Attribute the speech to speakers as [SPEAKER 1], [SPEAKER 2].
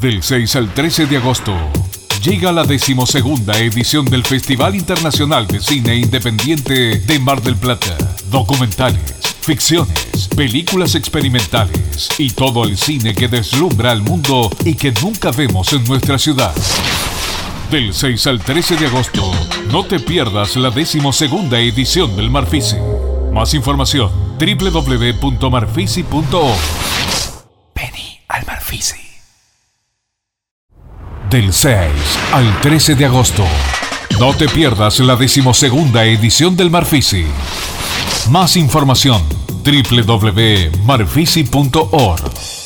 [SPEAKER 1] Del 6 al 13 de agosto llega la decimosegunda edición del Festival Internacional de Cine Independiente de Mar del Plata. Documentales, ficciones, películas experimentales y todo el cine que deslumbra al mundo y que nunca vemos en nuestra ciudad. Del 6 al 13 de agosto, no te pierdas la decimosegunda edición del Marfisi. Más información, www.marfisi.org. Penny al Marfisi. Del 6 al 13 de agosto, no te pierdas la decimosegunda edición del Marfisi. Más información, www.marfisi.org.